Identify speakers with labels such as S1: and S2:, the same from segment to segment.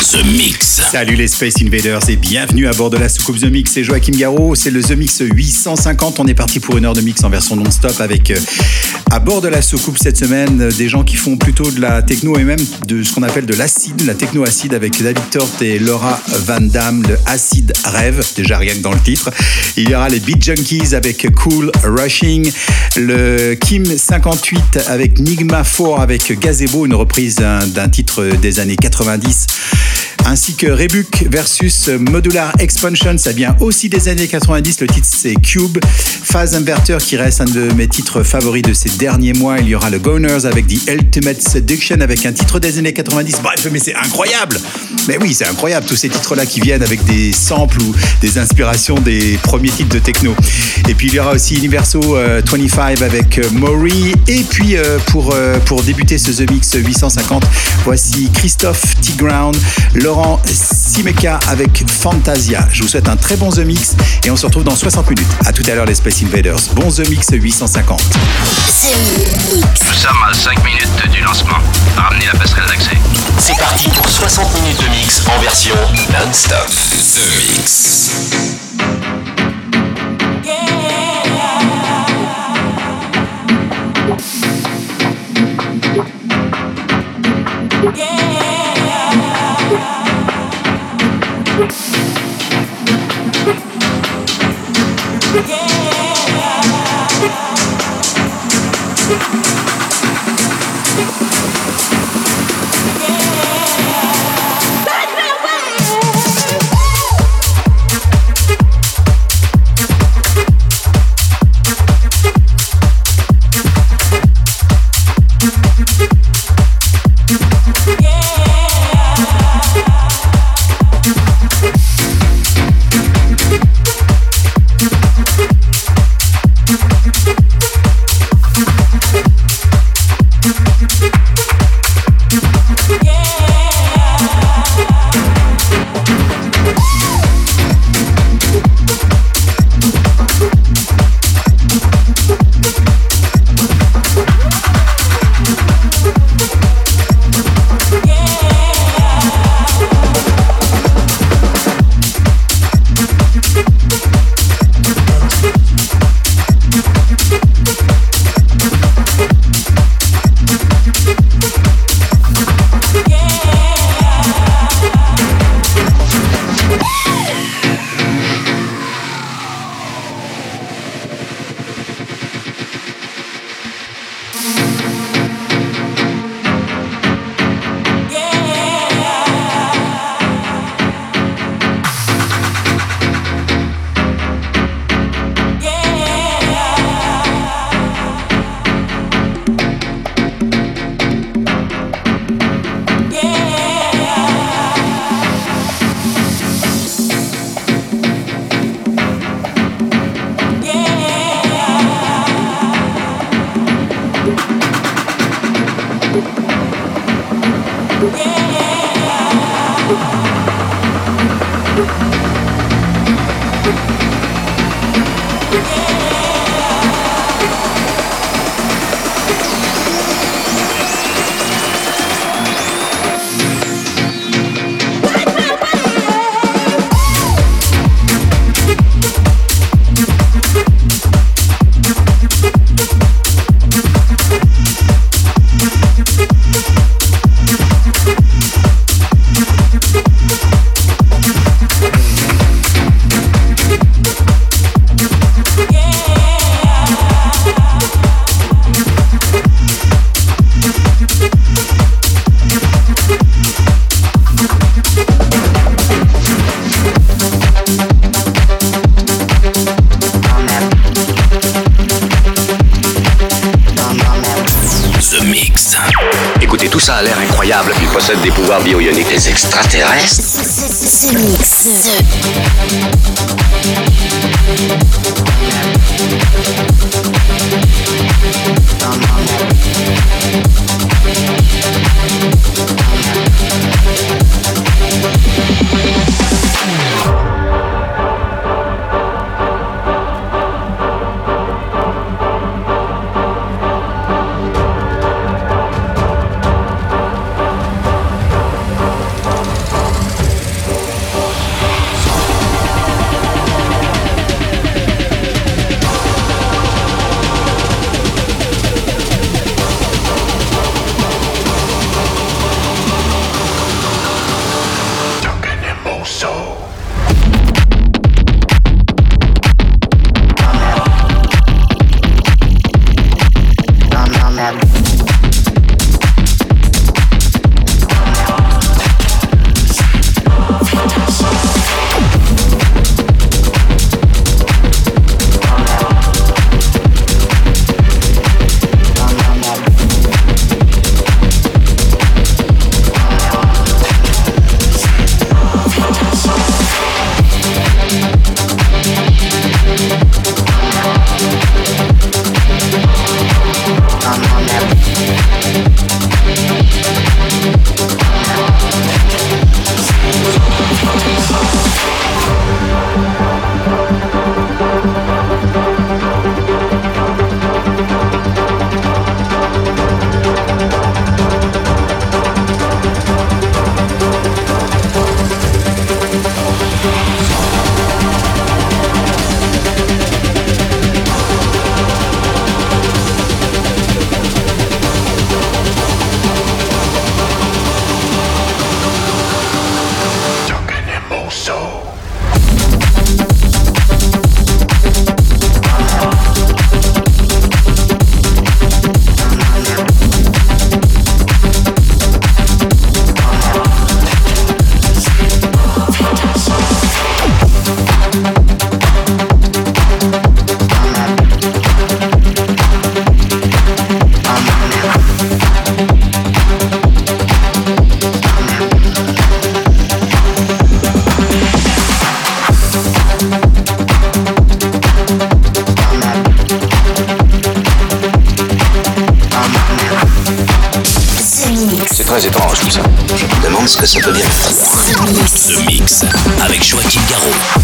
S1: The Mix.
S2: Salut les Space Invaders et bienvenue à bord de la soucoupe The Mix. C'est Joachim Garraud, c'est le The Mix 850. On est parti pour une heure de mix en version non-stop avec euh, à bord de la soucoupe cette semaine euh, des gens qui font plutôt de la techno et même de ce qu'on appelle de l'acide, la techno-acide avec David Tort et Laura Van Damme, le Acid Rêve, déjà rien que dans le titre. Il y aura les Beat Junkies avec Cool Rushing, le Kim 58 avec Nigma 4 avec Gazebo, une reprise d'un d'un titre des années 90 ainsi que Rebuke versus Modular Expansion, ça vient aussi des années 90, le titre c'est Cube, Phase Inverter qui reste un de mes titres favoris de ces derniers mois, il y aura le Goners avec The Ultimate Seduction avec un titre des années 90, bref mais c'est incroyable. Mais oui c'est incroyable tous ces titres là qui viennent avec des samples ou des inspirations des premiers titres de techno. Et puis il y aura aussi Universo euh, 25 avec euh, Maury. Et puis euh, pour, euh, pour débuter ce The Mix 850, voici Christophe T-Ground, Laurent Simeka avec Fantasia. Je vous souhaite un très bon The Mix et on se retrouve dans 60 minutes. À tout à l'heure les Space Invaders. Bon The Mix 850.
S3: Nous sommes à 5 minutes du lancement. Ramenez la passerelle d'accès.
S1: C'est parti pour 60 minutes de mix en version non-stop. The Mix.
S3: Yeah. The
S4: Thank you.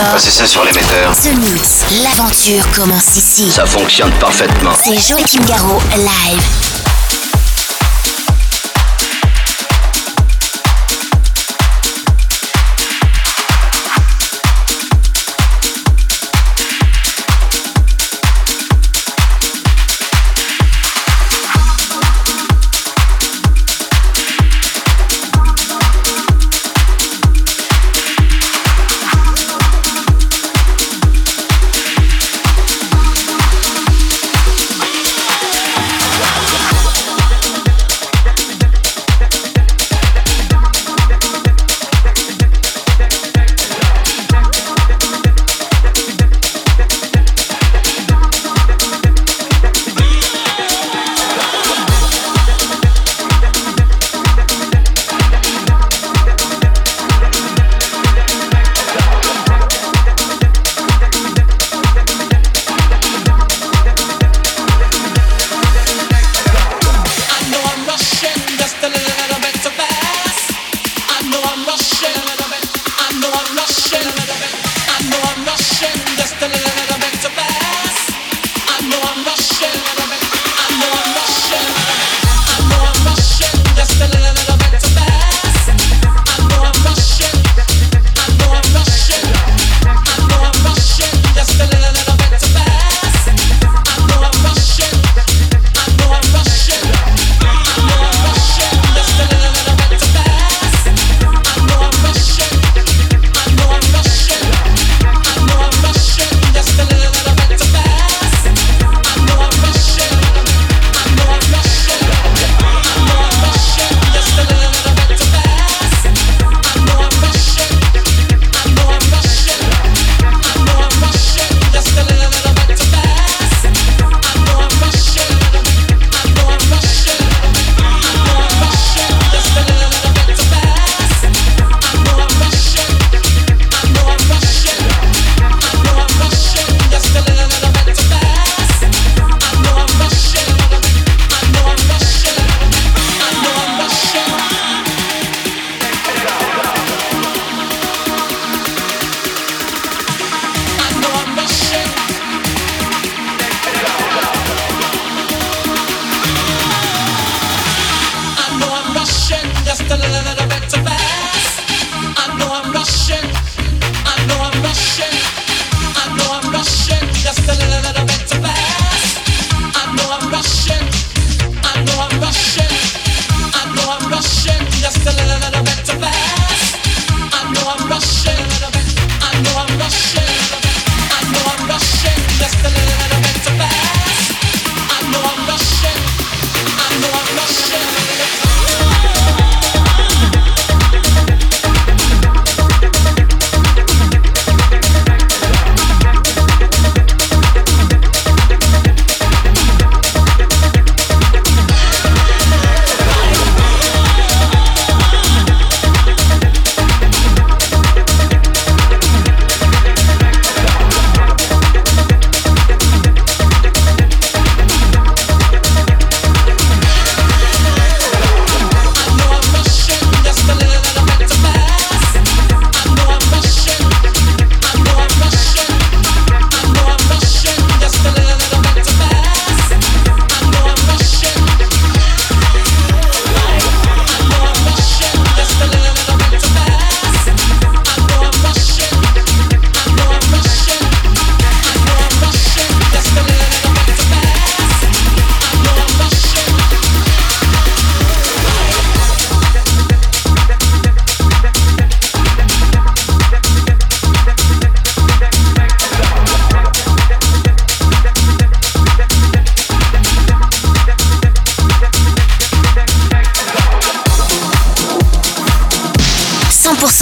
S4: 100% dance floor.
S3: C'est ça sur l'émetteur.
S4: The Mix, l'aventure commence ici.
S3: Ça fonctionne parfaitement.
S4: C'est Joachim Garraud, live.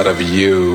S5: out of you.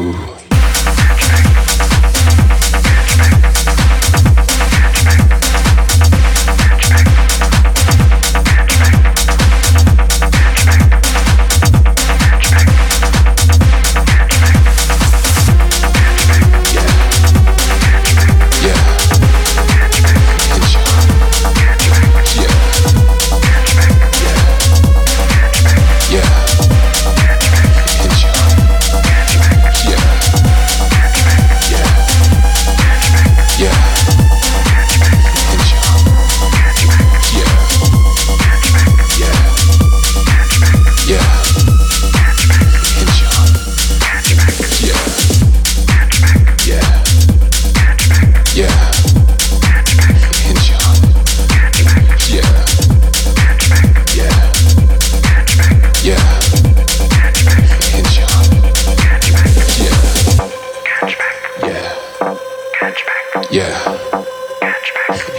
S6: Yeah.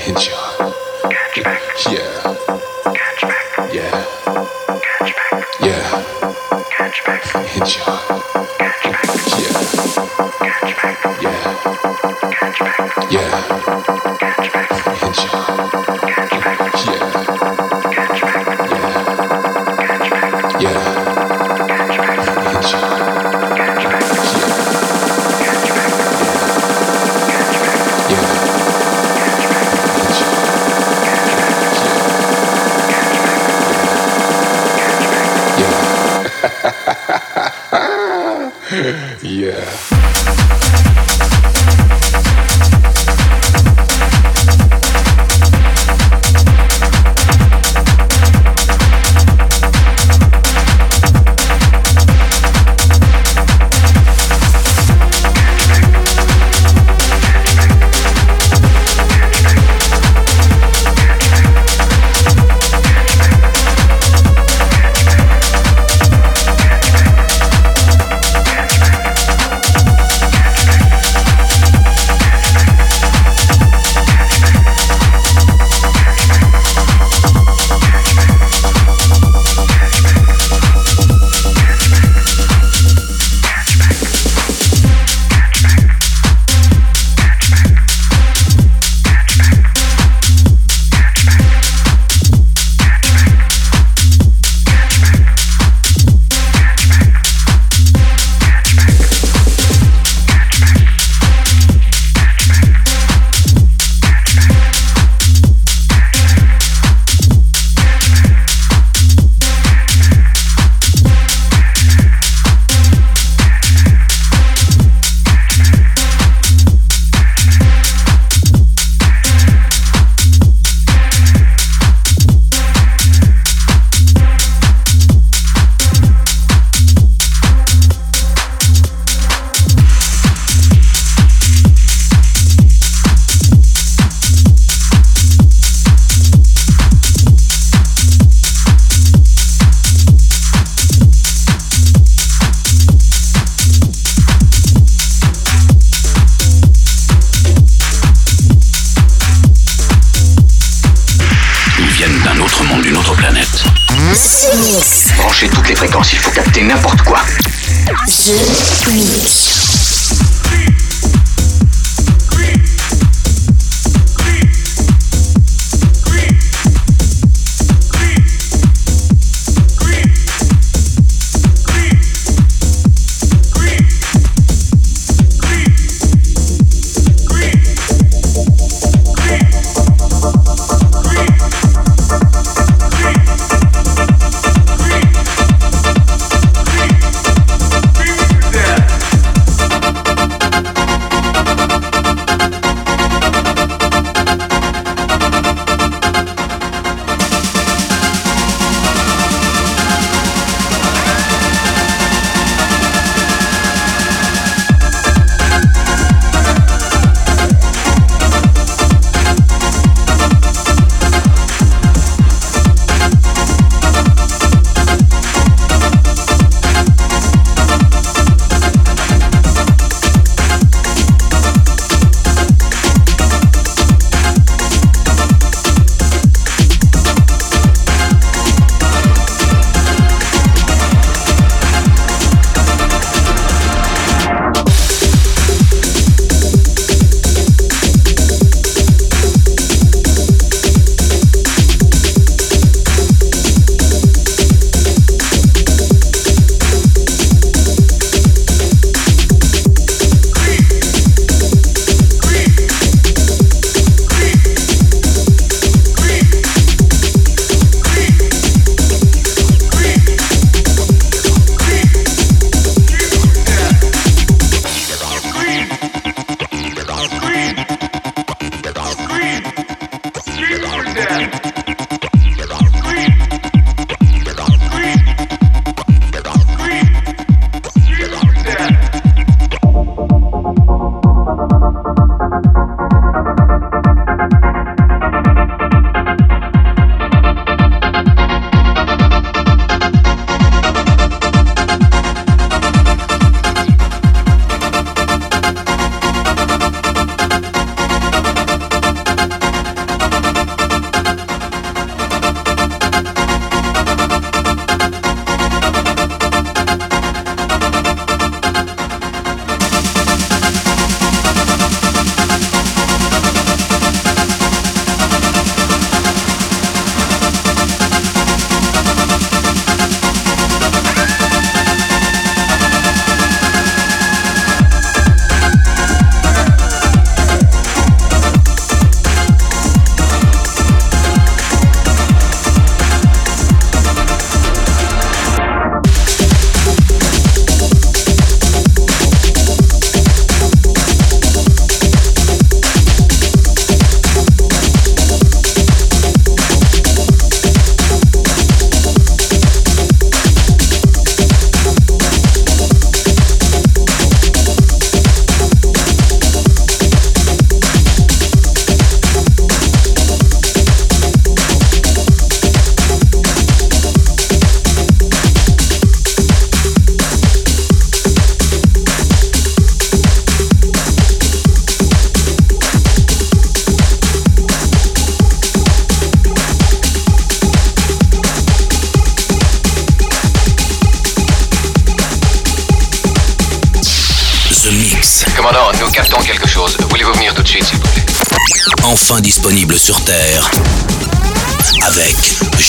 S6: Enjoy. Yeah.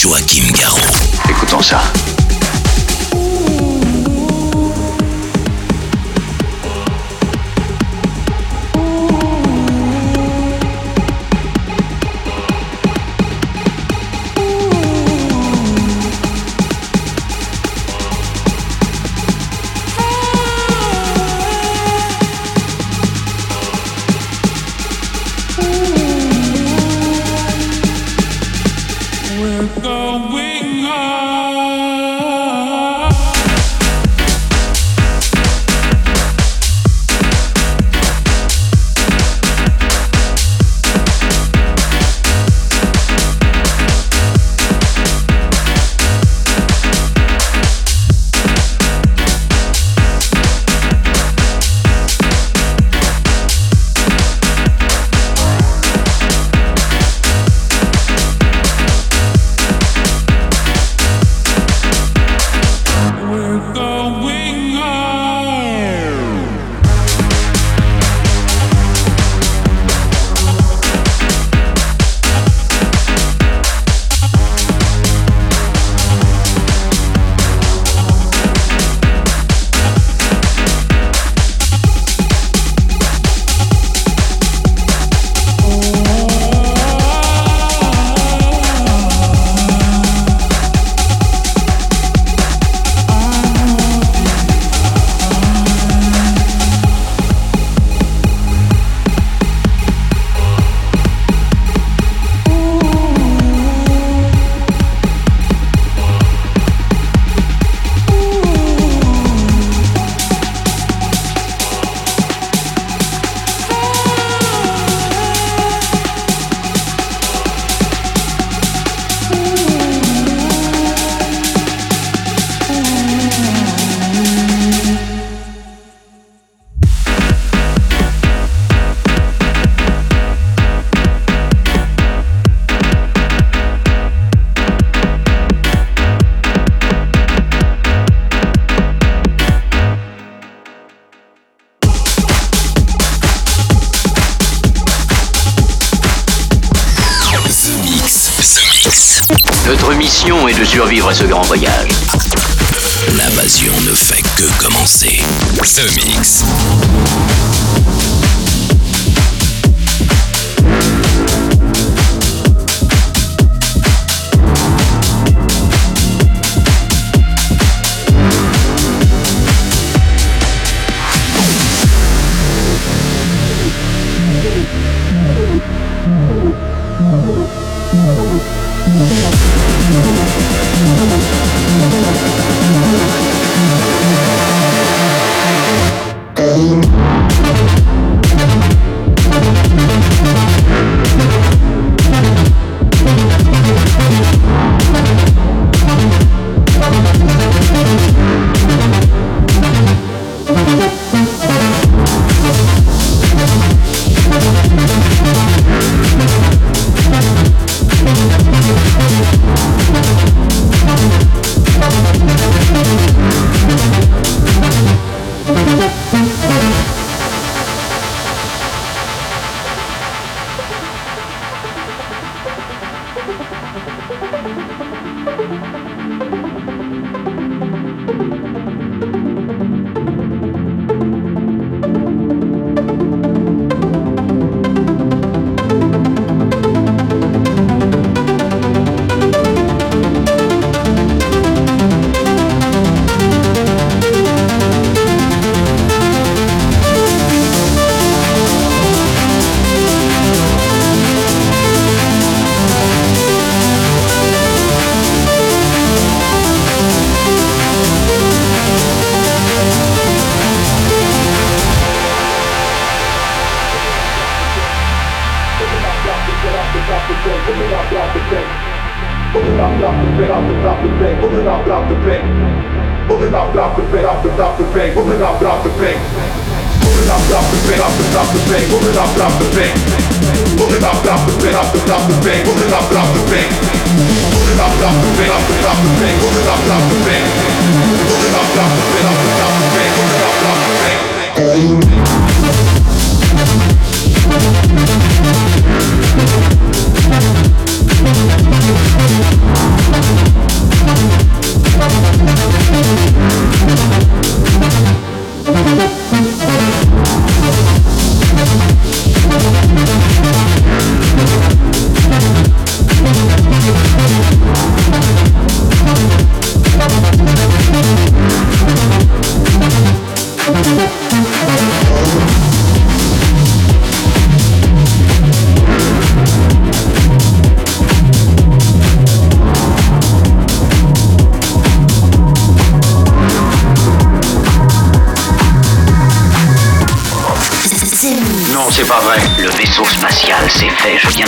S6: Joachim Garraud.
S1: Écoutons ça. Survivre à ce grand voyage.
S6: it off the
S7: bank, it it it it it.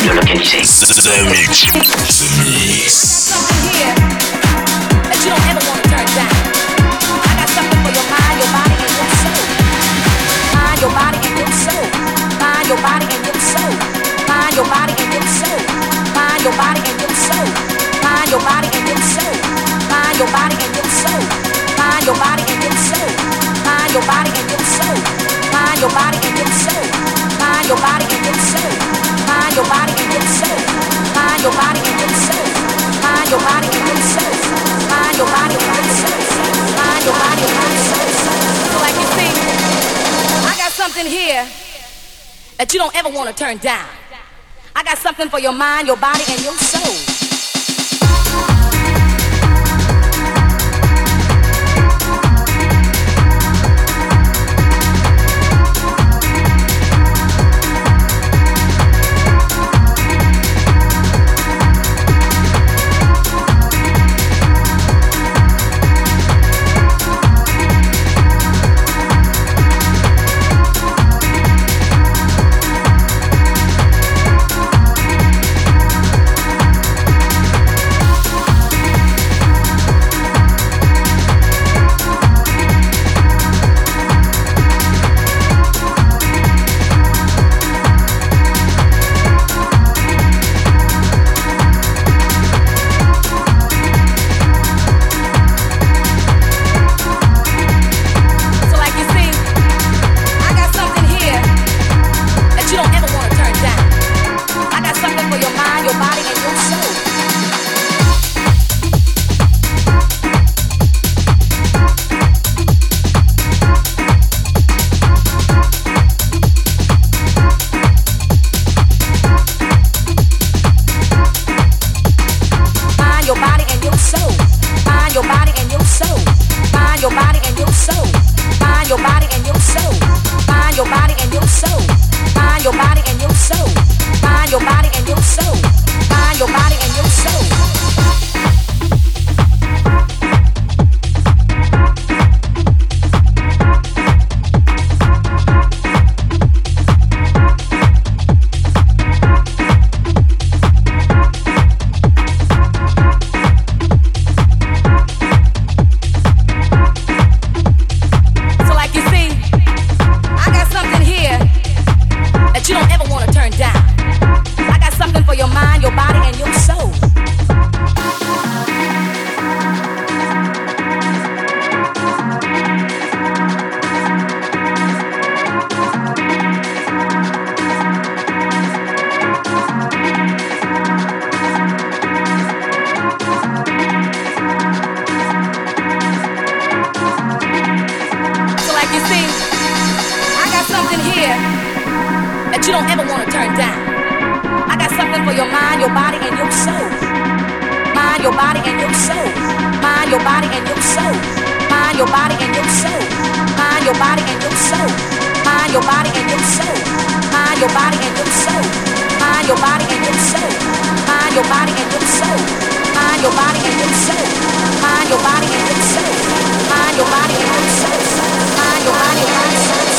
S7: de localiser.
S1: The Mix. The Mix.
S8: don't want to turn down. I got something for your mind, your body, and your soul. your body and your soul. your body and your soul. Mind your body and your soul. Mind your body and your soul. Mind your body and your soul. Mind your body and your soul. Mind your body and your soul. Mind your body and your soul. Mind your body and your soul. Mind your body and your soul. Mind your body and your soul.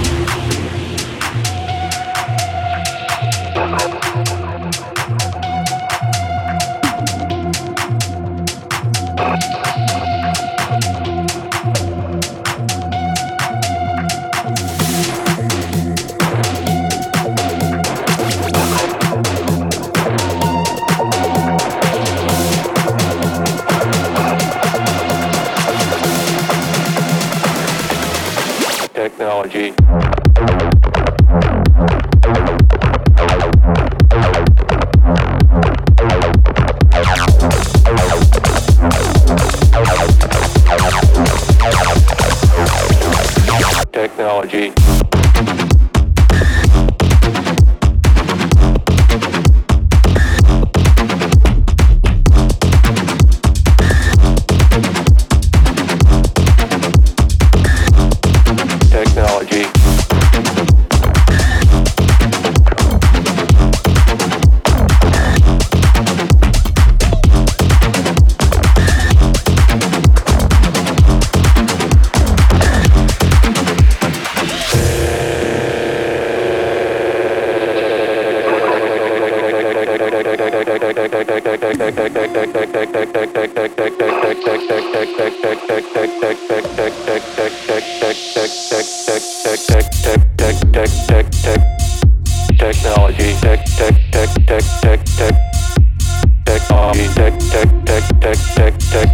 S9: Technology tech tech tech tech tech tech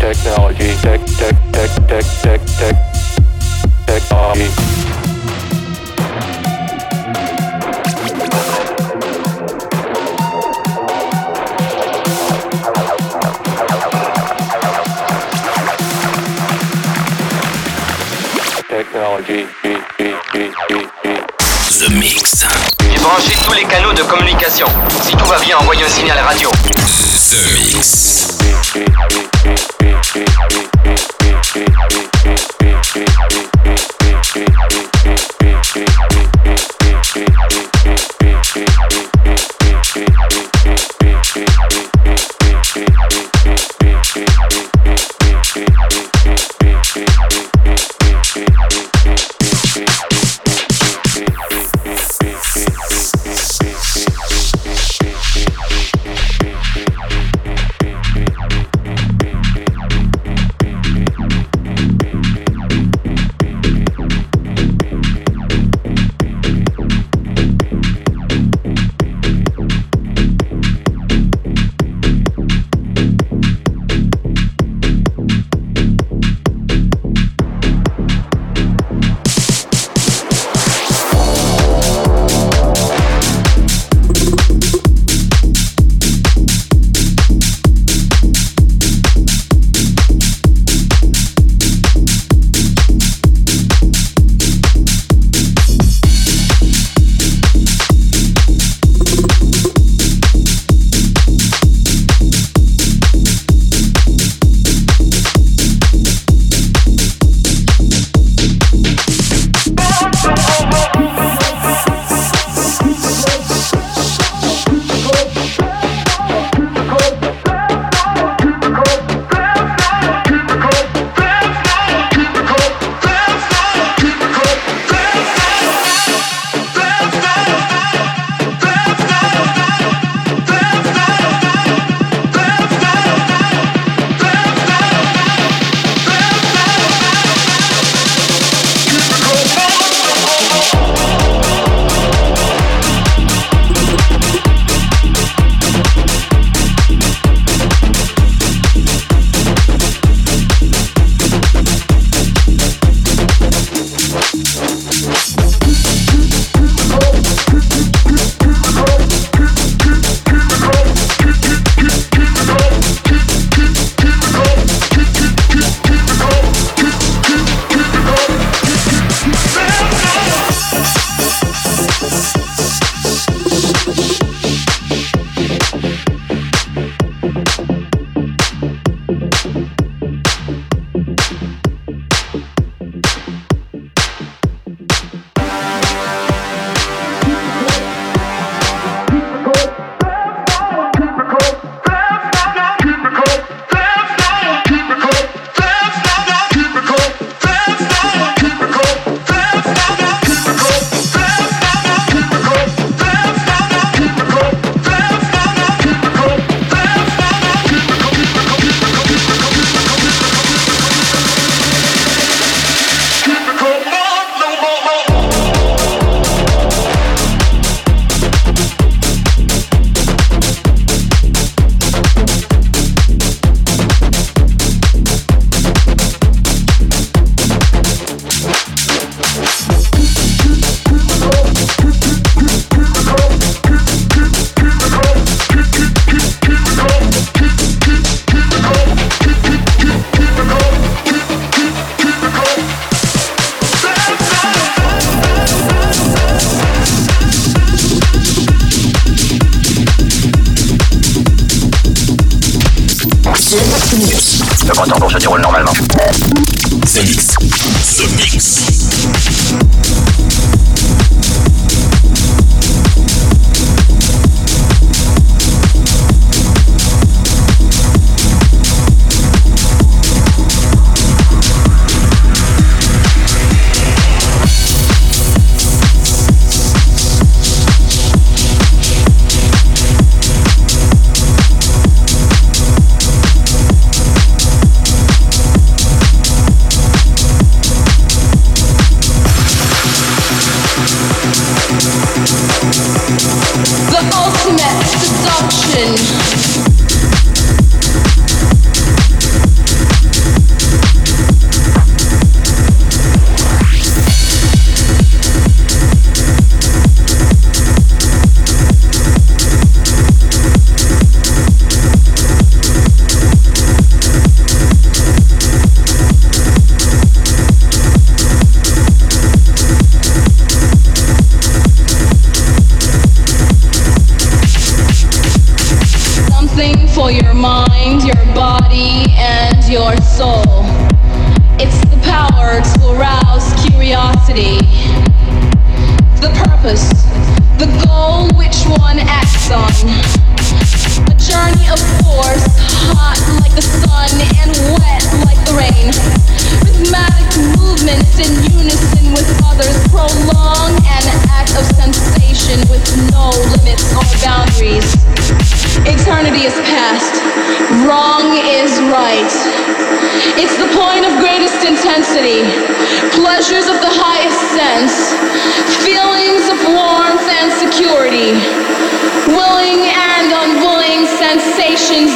S9: technology tech tech tech tech tech tech technology.
S1: The Mix.
S6: J'ai branché tous les canaux de communication. Si tout va bien, envoyez un signal radio.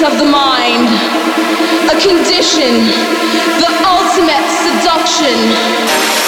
S10: of
S11: the mind, a condition,
S1: the
S2: ultimate seduction.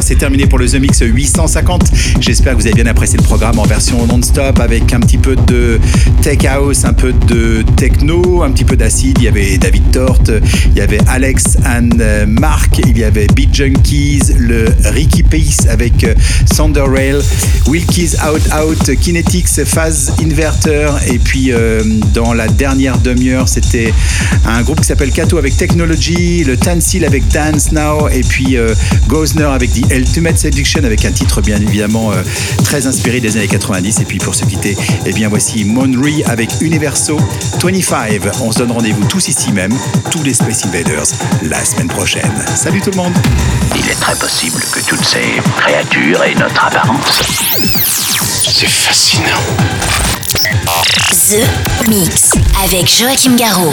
S2: C'est terminé pour le The Mix 850. J'espère que vous avez bien apprécié le programme en version non-stop avec un petit peu de tech house, un peu de techno, un petit peu d'acide. Il y avait David Tort, il y avait Alex and euh, Mark, il y avait Beat Junkies, le Ricky Pace avec euh, Sander Rail, Wilkies Out Out, Kinetics, Phase Inverter et puis euh, dans la dernière demi-heure c'était un groupe qui s'appelle Kato avec Technology, le Tansil avec Dance Now et puis euh, Gosner avec The Ultimate Seduction avec un titre bien évidemment euh, très inspiré des années 90 et puis pour se quitter, eh bien voici Monry avec Universo 25. On se donne rendez-vous tous ici même, tous les Space Invaders, la semaine prochaine. Salut tout le monde
S7: Il est très possible que toutes ces créatures aient notre apparence.
S5: C'est fascinant.
S4: The Mix avec Joachim Garraud.